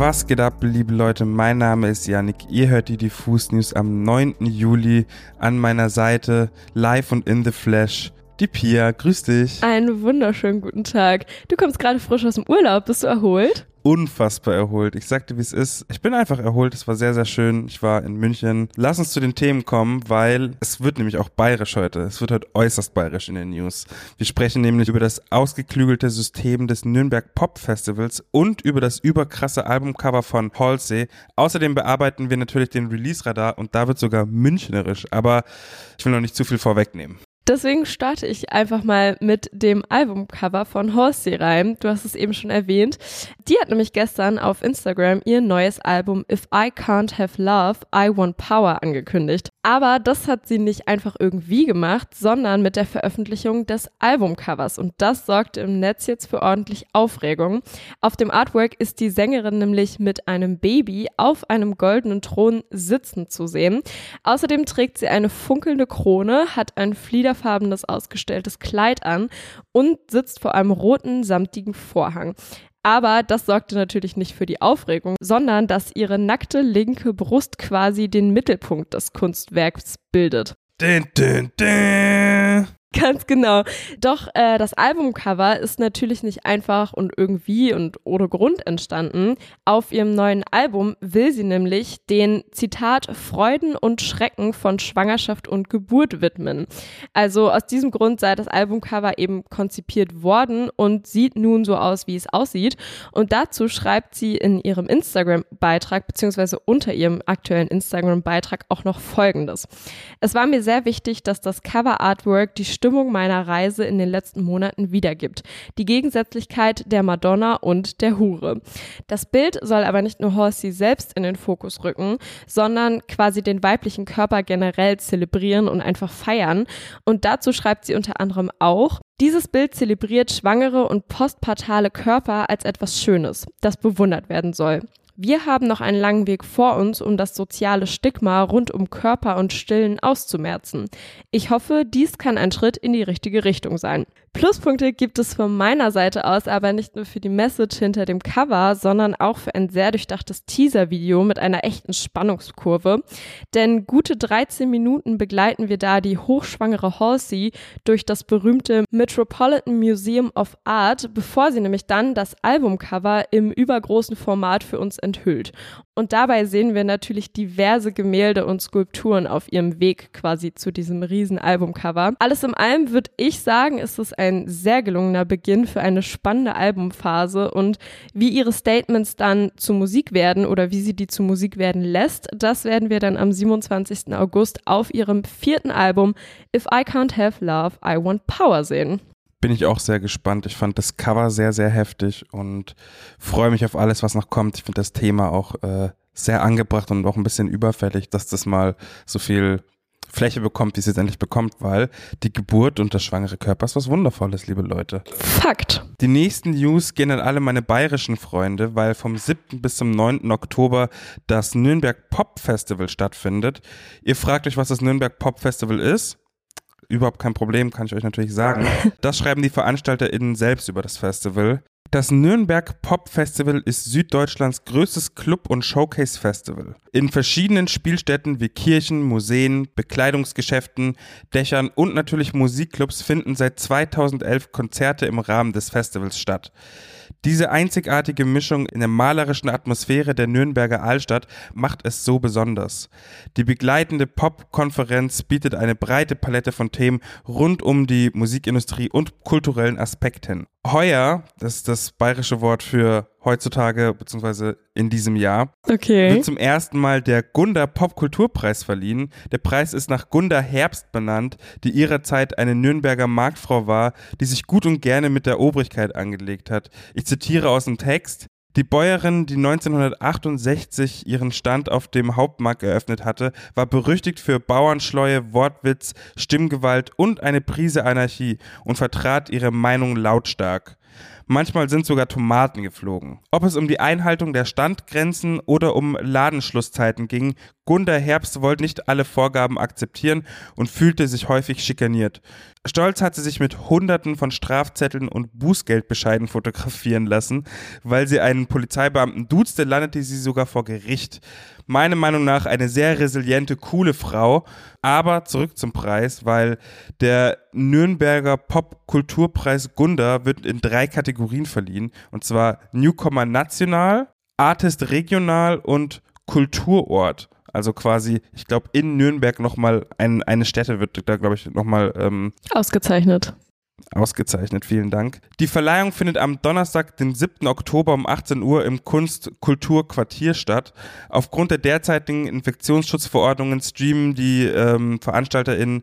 Was geht ab, liebe Leute? Mein Name ist Yannick. Ihr hört die Diffus News am 9. Juli an meiner Seite, live und in the flesh. Die Pia, grüß dich. Einen wunderschönen guten Tag. Du kommst gerade frisch aus dem Urlaub. Bist du erholt? Unfassbar erholt. Ich sagte, wie es ist. Ich bin einfach erholt. Es war sehr, sehr schön. Ich war in München. Lass uns zu den Themen kommen, weil es wird nämlich auch bayerisch heute. Es wird heute äußerst bayerisch in den News. Wir sprechen nämlich über das ausgeklügelte System des Nürnberg Pop Festivals und über das überkrasse Albumcover von Halsey. Außerdem bearbeiten wir natürlich den Release-Radar und da wird sogar münchnerisch. Aber ich will noch nicht zu viel vorwegnehmen. Deswegen starte ich einfach mal mit dem Albumcover von Horsey Reim. Du hast es eben schon erwähnt. Die hat nämlich gestern auf Instagram ihr neues Album If I Can't Have Love, I Want Power angekündigt. Aber das hat sie nicht einfach irgendwie gemacht, sondern mit der Veröffentlichung des Albumcovers. Und das sorgte im Netz jetzt für ordentlich Aufregung. Auf dem Artwork ist die Sängerin nämlich mit einem Baby auf einem goldenen Thron sitzend zu sehen. Außerdem trägt sie eine funkelnde Krone, hat ein fliederfarbenes ausgestelltes Kleid an und sitzt vor einem roten samtigen Vorhang. Aber das sorgte natürlich nicht für die Aufregung, sondern dass ihre nackte linke Brust quasi den Mittelpunkt des Kunstwerks bildet. Dun, dun, dun. Ganz genau. Doch äh, das Albumcover ist natürlich nicht einfach und irgendwie und ohne Grund entstanden. Auf ihrem neuen Album will sie nämlich den Zitat Freuden und Schrecken von Schwangerschaft und Geburt widmen. Also aus diesem Grund sei das Albumcover eben konzipiert worden und sieht nun so aus, wie es aussieht. Und dazu schreibt sie in ihrem Instagram-Beitrag beziehungsweise unter ihrem aktuellen Instagram-Beitrag auch noch Folgendes. Es war mir sehr wichtig, dass das Cover-Artwork die Stimmung meiner Reise in den letzten Monaten wiedergibt. Die Gegensätzlichkeit der Madonna und der Hure. Das Bild soll aber nicht nur Horsey selbst in den Fokus rücken, sondern quasi den weiblichen Körper generell zelebrieren und einfach feiern. Und dazu schreibt sie unter anderem auch, dieses Bild zelebriert schwangere und postpartale Körper als etwas Schönes, das bewundert werden soll. Wir haben noch einen langen Weg vor uns, um das soziale Stigma rund um Körper und Stillen auszumerzen. Ich hoffe, dies kann ein Schritt in die richtige Richtung sein. Pluspunkte gibt es von meiner Seite aus aber nicht nur für die Message hinter dem Cover, sondern auch für ein sehr durchdachtes Teaser-Video mit einer echten Spannungskurve. Denn gute 13 Minuten begleiten wir da die hochschwangere Halsey durch das berühmte Metropolitan Museum of Art, bevor sie nämlich dann das Albumcover im übergroßen Format für uns enthüllt. Und dabei sehen wir natürlich diverse Gemälde und Skulpturen auf ihrem Weg quasi zu diesem riesen Albumcover. Alles in allem würde ich sagen, ist es ein sehr gelungener Beginn für eine spannende Albumphase und wie ihre Statements dann zu Musik werden oder wie sie die zu Musik werden lässt, das werden wir dann am 27. August auf ihrem vierten Album If I Can't Have Love, I Want Power sehen bin ich auch sehr gespannt. Ich fand das Cover sehr, sehr heftig und freue mich auf alles, was noch kommt. Ich finde das Thema auch äh, sehr angebracht und auch ein bisschen überfällig, dass das mal so viel Fläche bekommt, wie es jetzt endlich bekommt, weil die Geburt und der schwangere Körper ist was Wundervolles, liebe Leute. Fakt. Die nächsten News gehen an alle meine bayerischen Freunde, weil vom 7. bis zum 9. Oktober das Nürnberg Pop Festival stattfindet. Ihr fragt euch, was das Nürnberg Pop Festival ist überhaupt kein Problem, kann ich euch natürlich sagen. Das schreiben die VeranstalterInnen selbst über das Festival. Das Nürnberg Pop Festival ist Süddeutschlands größtes Club- und Showcase-Festival. In verschiedenen Spielstätten wie Kirchen, Museen, Bekleidungsgeschäften, Dächern und natürlich Musikclubs finden seit 2011 Konzerte im Rahmen des Festivals statt. Diese einzigartige Mischung in der malerischen Atmosphäre der Nürnberger Altstadt macht es so besonders. Die begleitende Pop-Konferenz bietet eine breite Palette von Themen rund um die Musikindustrie und kulturellen Aspekten. Heuer, das ist das bayerische Wort für heutzutage beziehungsweise in diesem Jahr, okay. wird zum ersten Mal der Gunda Popkulturpreis verliehen. Der Preis ist nach Gunda Herbst benannt, die ihrer Zeit eine Nürnberger Marktfrau war, die sich gut und gerne mit der Obrigkeit angelegt hat. Ich zitiere aus dem Text. Die Bäuerin, die 1968 ihren Stand auf dem Hauptmarkt eröffnet hatte, war berüchtigt für Bauernschleue, Wortwitz, Stimmgewalt und eine Prise Anarchie und vertrat ihre Meinung lautstark. Manchmal sind sogar Tomaten geflogen. Ob es um die Einhaltung der Standgrenzen oder um Ladenschlusszeiten ging, Gunda Herbst wollte nicht alle Vorgaben akzeptieren und fühlte sich häufig schikaniert. Stolz hat sie sich mit Hunderten von Strafzetteln und Bußgeldbescheiden fotografieren lassen. Weil sie einen Polizeibeamten duzte, landete sie sogar vor Gericht. Meiner Meinung nach eine sehr resiliente, coole Frau. Aber zurück zum Preis, weil der Nürnberger Popkulturpreis Gunda wird in drei Kategorien verliehen. Und zwar Newcomer National, Artist Regional und Kulturort. Also quasi, ich glaube, in Nürnberg nochmal ein, eine Stätte wird da, glaube ich, nochmal ähm, ausgezeichnet. Ausgezeichnet, vielen Dank. Die Verleihung findet am Donnerstag, den 7. Oktober um 18 Uhr im Kunst-Kultur-Quartier statt. Aufgrund der derzeitigen Infektionsschutzverordnungen streamen die ähm, VeranstalterInnen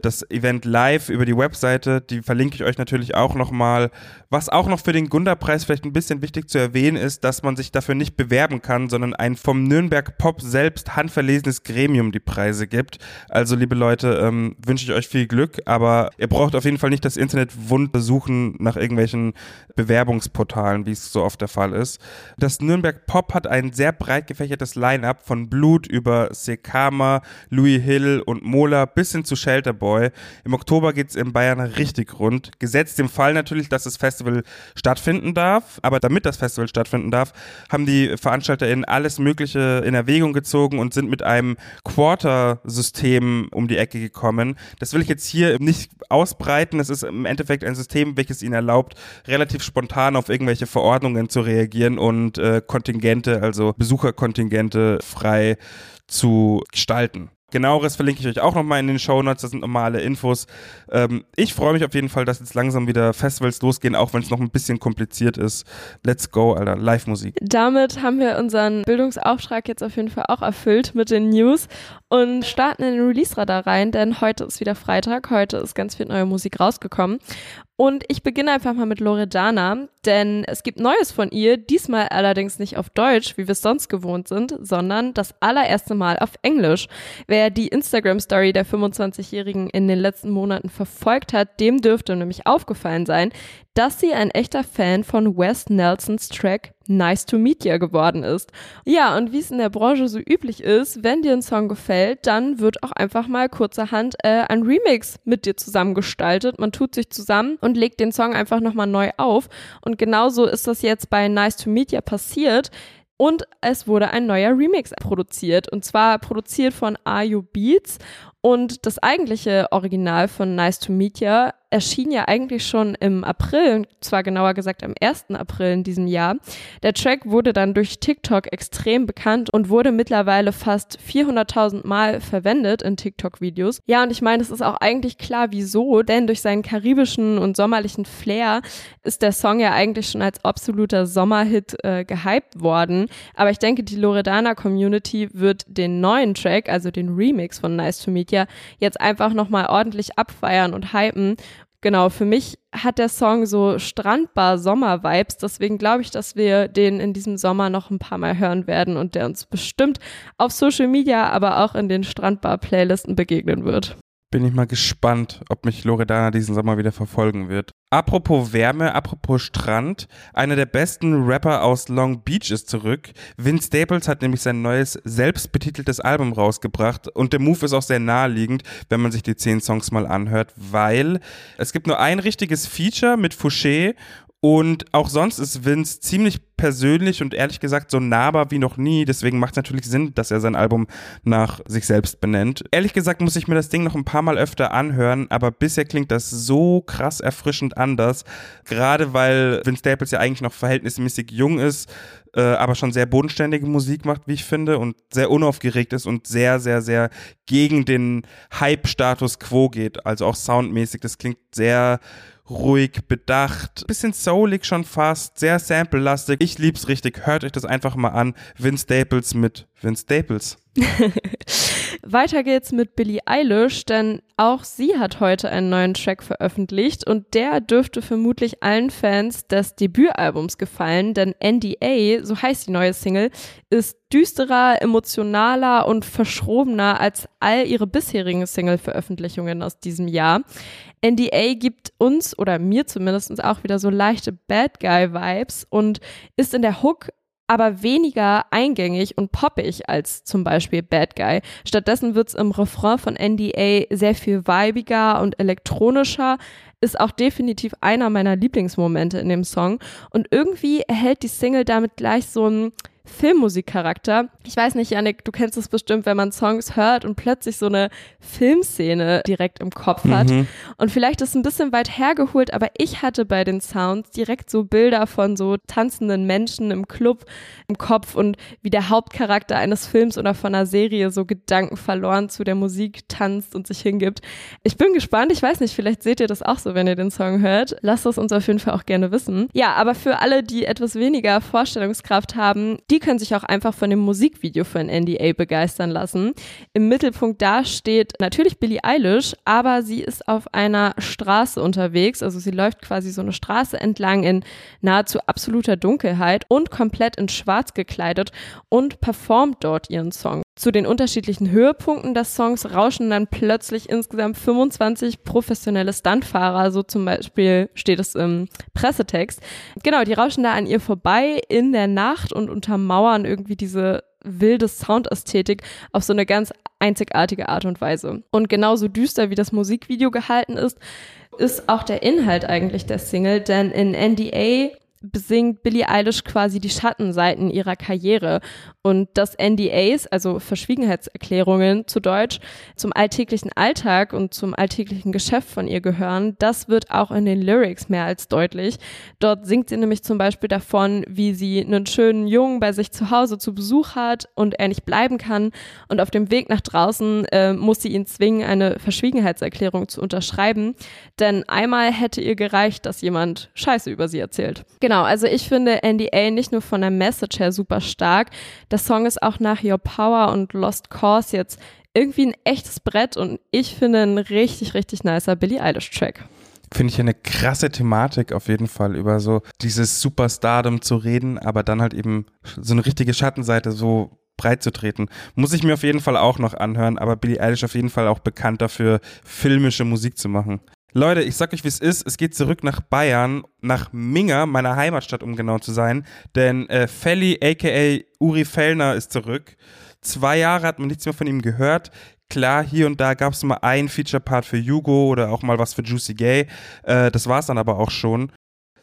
das Event live über die Webseite. Die verlinke ich euch natürlich auch nochmal. Was auch noch für den Gunda-Preis vielleicht ein bisschen wichtig zu erwähnen ist, dass man sich dafür nicht bewerben kann, sondern ein vom Nürnberg Pop selbst handverlesenes Gremium die Preise gibt. Also, liebe Leute, ähm, wünsche ich euch viel Glück, aber ihr braucht auf jeden Fall nicht das Internet wund besuchen nach irgendwelchen Bewerbungsportalen, wie es so oft der Fall ist. Das Nürnberg Pop hat ein sehr breit gefächertes Line-up von Blut über Sekama, Louis Hill und Mola bis hin zu Shelterboy Boy. Im Oktober geht es in Bayern richtig rund. Gesetzt im Fall natürlich, dass das Festival stattfinden darf. Aber damit das Festival stattfinden darf, haben die VeranstalterInnen alles Mögliche in Erwägung gezogen und sind mit einem Quarter-System um die Ecke gekommen. Das will ich jetzt hier nicht ausbreiten. Es ist im Endeffekt ein System, welches ihnen erlaubt, relativ spontan auf irgendwelche Verordnungen zu reagieren und äh, Kontingente, also Besucherkontingente frei zu gestalten. Genaueres verlinke ich euch auch nochmal in den Show Notes. Das sind normale Infos. Ähm, ich freue mich auf jeden Fall, dass jetzt langsam wieder Festivals losgehen, auch wenn es noch ein bisschen kompliziert ist. Let's go, Alter. Live-Musik. Damit haben wir unseren Bildungsauftrag jetzt auf jeden Fall auch erfüllt mit den News und starten in den Release-Radar rein, denn heute ist wieder Freitag. Heute ist ganz viel neue Musik rausgekommen. Und ich beginne einfach mal mit Loredana, denn es gibt Neues von ihr, diesmal allerdings nicht auf Deutsch, wie wir es sonst gewohnt sind, sondern das allererste Mal auf Englisch. Wer die Instagram-Story der 25-Jährigen in den letzten Monaten verfolgt hat, dem dürfte nämlich aufgefallen sein, dass sie ein echter Fan von Wes Nelsons Track Nice to Meet You geworden ist. Ja, und wie es in der Branche so üblich ist, wenn dir ein Song gefällt, dann wird auch einfach mal kurzerhand äh, ein Remix mit dir zusammengestaltet. Man tut sich zusammen und legt den Song einfach nochmal neu auf. Und genauso ist das jetzt bei Nice to Meet You passiert. Und es wurde ein neuer Remix produziert. Und zwar produziert von Are Beats. Und das eigentliche Original von Nice to Meet You erschien ja eigentlich schon im April, zwar genauer gesagt am 1. April in diesem Jahr. Der Track wurde dann durch TikTok extrem bekannt und wurde mittlerweile fast 400.000 Mal verwendet in TikTok-Videos. Ja, und ich meine, es ist auch eigentlich klar, wieso, denn durch seinen karibischen und sommerlichen Flair ist der Song ja eigentlich schon als absoluter Sommerhit äh, gehypt worden. Aber ich denke, die Loredana-Community wird den neuen Track, also den Remix von Nice to Meet Ya, jetzt einfach nochmal ordentlich abfeiern und hypen genau, für mich hat der Song so Strandbar-Sommer-Vibes. Deswegen glaube ich, dass wir den in diesem Sommer noch ein paar Mal hören werden und der uns bestimmt auf Social Media, aber auch in den Strandbar-Playlisten begegnen wird. Bin ich mal gespannt, ob mich Loredana diesen Sommer wieder verfolgen wird. Apropos Wärme, apropos Strand, einer der besten Rapper aus Long Beach ist zurück. Vince Staples hat nämlich sein neues selbstbetiteltes Album rausgebracht und der Move ist auch sehr naheliegend, wenn man sich die zehn Songs mal anhört, weil es gibt nur ein richtiges Feature mit Fouché und auch sonst ist Vince ziemlich persönlich und ehrlich gesagt so nahbar wie noch nie. Deswegen macht es natürlich Sinn, dass er sein Album nach sich selbst benennt. Ehrlich gesagt muss ich mir das Ding noch ein paar Mal öfter anhören, aber bisher klingt das so krass erfrischend anders. Gerade weil Vince Staples ja eigentlich noch verhältnismäßig jung ist, äh, aber schon sehr bodenständige Musik macht, wie ich finde, und sehr unaufgeregt ist und sehr, sehr, sehr gegen den Hype-Status quo geht. Also auch soundmäßig. Das klingt sehr ruhig, bedacht, bisschen soulig schon fast, sehr sample-lastig. Ich lieb's richtig. Hört euch das einfach mal an. Vince Staples mit Vince Staples. Weiter geht's mit Billie Eilish, denn auch sie hat heute einen neuen Track veröffentlicht und der dürfte vermutlich allen Fans des Debütalbums gefallen, denn NDA, so heißt die neue Single, ist düsterer, emotionaler und verschrobener als all ihre bisherigen Single-Veröffentlichungen aus diesem Jahr. NDA gibt uns oder mir zumindest auch wieder so leichte Bad Guy-Vibes und ist in der Hook aber weniger eingängig und poppig als zum Beispiel Bad Guy. Stattdessen wird's im Refrain von NDA sehr viel weibiger und elektronischer, ist auch definitiv einer meiner Lieblingsmomente in dem Song und irgendwie erhält die Single damit gleich so ein Filmmusikcharakter. Ich weiß nicht, Janik, du kennst es bestimmt, wenn man Songs hört und plötzlich so eine Filmszene direkt im Kopf hat. Mhm. Und vielleicht ist es ein bisschen weit hergeholt, aber ich hatte bei den Sounds direkt so Bilder von so tanzenden Menschen im Club im Kopf und wie der Hauptcharakter eines Films oder von einer Serie so Gedanken verloren zu der Musik tanzt und sich hingibt. Ich bin gespannt. Ich weiß nicht, vielleicht seht ihr das auch so, wenn ihr den Song hört. Lasst es uns auf jeden Fall auch gerne wissen. Ja, aber für alle, die etwas weniger Vorstellungskraft haben, die die können sich auch einfach von dem Musikvideo für ein NDA begeistern lassen. Im Mittelpunkt da steht natürlich Billie Eilish, aber sie ist auf einer Straße unterwegs. Also sie läuft quasi so eine Straße entlang in nahezu absoluter Dunkelheit und komplett in Schwarz gekleidet und performt dort ihren Song. Zu den unterschiedlichen Höhepunkten des Songs rauschen dann plötzlich insgesamt 25 professionelle Stuntfahrer, so zum Beispiel steht es im Pressetext. Genau, die rauschen da an ihr vorbei in der Nacht und untermauern irgendwie diese wilde Soundästhetik auf so eine ganz einzigartige Art und Weise. Und genauso düster wie das Musikvideo gehalten ist, ist auch der Inhalt eigentlich der Single, denn in NDA besingt Billie Eilish quasi die Schattenseiten ihrer Karriere und dass NDAs, also Verschwiegenheitserklärungen zu Deutsch, zum alltäglichen Alltag und zum alltäglichen Geschäft von ihr gehören, das wird auch in den Lyrics mehr als deutlich. Dort singt sie nämlich zum Beispiel davon, wie sie einen schönen Jungen bei sich zu Hause zu Besuch hat und er nicht bleiben kann und auf dem Weg nach draußen äh, muss sie ihn zwingen, eine Verschwiegenheitserklärung zu unterschreiben, denn einmal hätte ihr gereicht, dass jemand Scheiße über sie erzählt. Genau, also ich finde NDA nicht nur von der Message her super stark, der Song ist auch nach Your Power und Lost Cause jetzt irgendwie ein echtes Brett und ich finde ein richtig, richtig nicer Billie Eilish Track. Finde ich eine krasse Thematik auf jeden Fall, über so dieses Superstardom zu reden, aber dann halt eben so eine richtige Schattenseite so breit zu treten. Muss ich mir auf jeden Fall auch noch anhören, aber Billie Eilish auf jeden Fall auch bekannt dafür, filmische Musik zu machen. Leute, ich sag euch, wie es ist. Es geht zurück nach Bayern, nach Minga, meiner Heimatstadt, um genau zu sein. Denn äh, Felly, aka Uri Fellner, ist zurück. Zwei Jahre hat man nichts mehr von ihm gehört. Klar, hier und da gab es mal einen Feature-Part für Hugo oder auch mal was für Juicy Gay. Äh, das war es dann aber auch schon.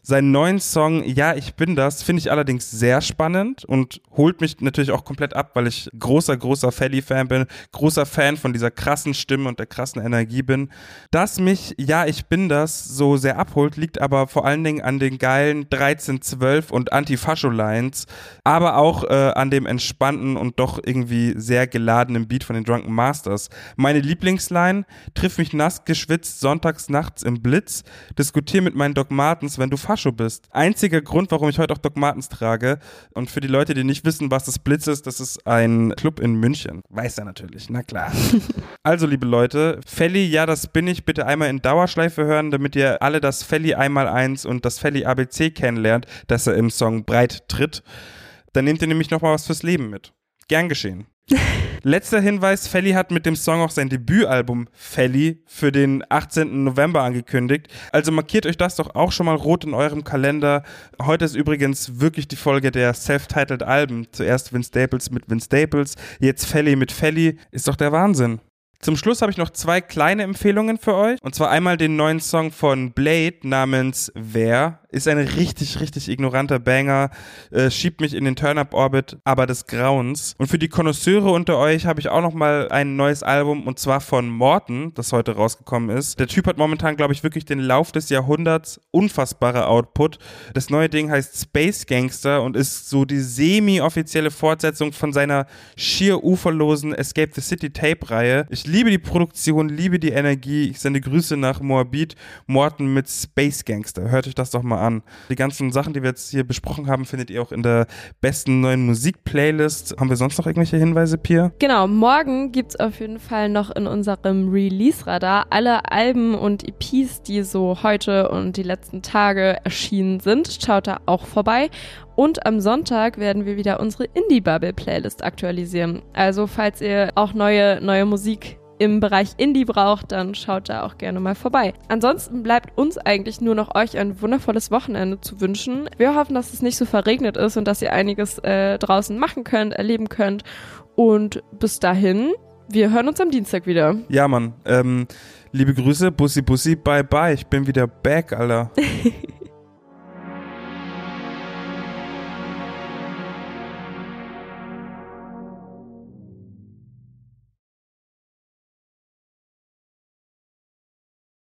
Seinen neuen Song Ja, ich bin das finde ich allerdings sehr spannend und holt mich natürlich auch komplett ab, weil ich großer, großer Felly-Fan bin, großer Fan von dieser krassen Stimme und der krassen Energie bin. Dass mich Ja, ich bin das so sehr abholt, liegt aber vor allen Dingen an den geilen 1312 und Antifascho-Lines, aber auch äh, an dem entspannten und doch irgendwie sehr geladenen Beat von den Drunken Masters. Meine Lieblingsline, triff mich nass geschwitzt sonntags nachts im Blitz, diskutier mit meinen Dogmatens, wenn du Fascho bist. Einziger Grund, warum ich heute auch Doc Martens trage. Und für die Leute, die nicht wissen, was das Blitz ist, das ist ein Club in München. Weiß er natürlich, na klar. also, liebe Leute, Felly, ja, das bin ich, bitte einmal in Dauerschleife hören, damit ihr alle das Felly einmal eins und das Felly ABC kennenlernt, das er im Song breit tritt. Dann nehmt ihr nämlich nochmal was fürs Leben mit. Gern geschehen. Letzter Hinweis, Felly hat mit dem Song auch sein Debütalbum Felly für den 18. November angekündigt. Also markiert euch das doch auch schon mal rot in eurem Kalender. Heute ist übrigens wirklich die Folge der Self-Titled Alben. Zuerst Vince Staples mit Vince Staples, jetzt Felly mit Felly. Ist doch der Wahnsinn. Zum Schluss habe ich noch zwei kleine Empfehlungen für euch. Und zwar einmal den neuen Song von Blade namens Wer. Ist ein richtig, richtig ignoranter Banger. Äh, schiebt mich in den Turn-Up-Orbit, aber des Grauens. Und für die Konnoisseure unter euch habe ich auch noch mal ein neues Album und zwar von Morton, das heute rausgekommen ist. Der Typ hat momentan, glaube ich, wirklich den Lauf des Jahrhunderts. Unfassbarer Output. Das neue Ding heißt Space Gangster und ist so die semi-offizielle Fortsetzung von seiner schier uferlosen Escape the City Tape-Reihe. Ich liebe die Produktion, liebe die Energie. Ich sende Grüße nach Moabit, Morten mit Space Gangster. Hört euch das doch mal an. Die ganzen Sachen, die wir jetzt hier besprochen haben, findet ihr auch in der besten neuen Musik-Playlist. Haben wir sonst noch irgendwelche Hinweise, Pia? Genau, morgen gibt's auf jeden Fall noch in unserem Release-Radar alle Alben und EPs, die so heute und die letzten Tage erschienen sind. Schaut da auch vorbei. Und am Sonntag werden wir wieder unsere Indie-Bubble-Playlist aktualisieren. Also falls ihr auch neue, neue Musik im Bereich Indie braucht, dann schaut da auch gerne mal vorbei. Ansonsten bleibt uns eigentlich nur noch euch ein wundervolles Wochenende zu wünschen. Wir hoffen, dass es nicht so verregnet ist und dass ihr einiges äh, draußen machen könnt, erleben könnt. Und bis dahin, wir hören uns am Dienstag wieder. Ja, Mann. Ähm, liebe Grüße, Bussi Bussi, bye bye. Ich bin wieder back, Alter.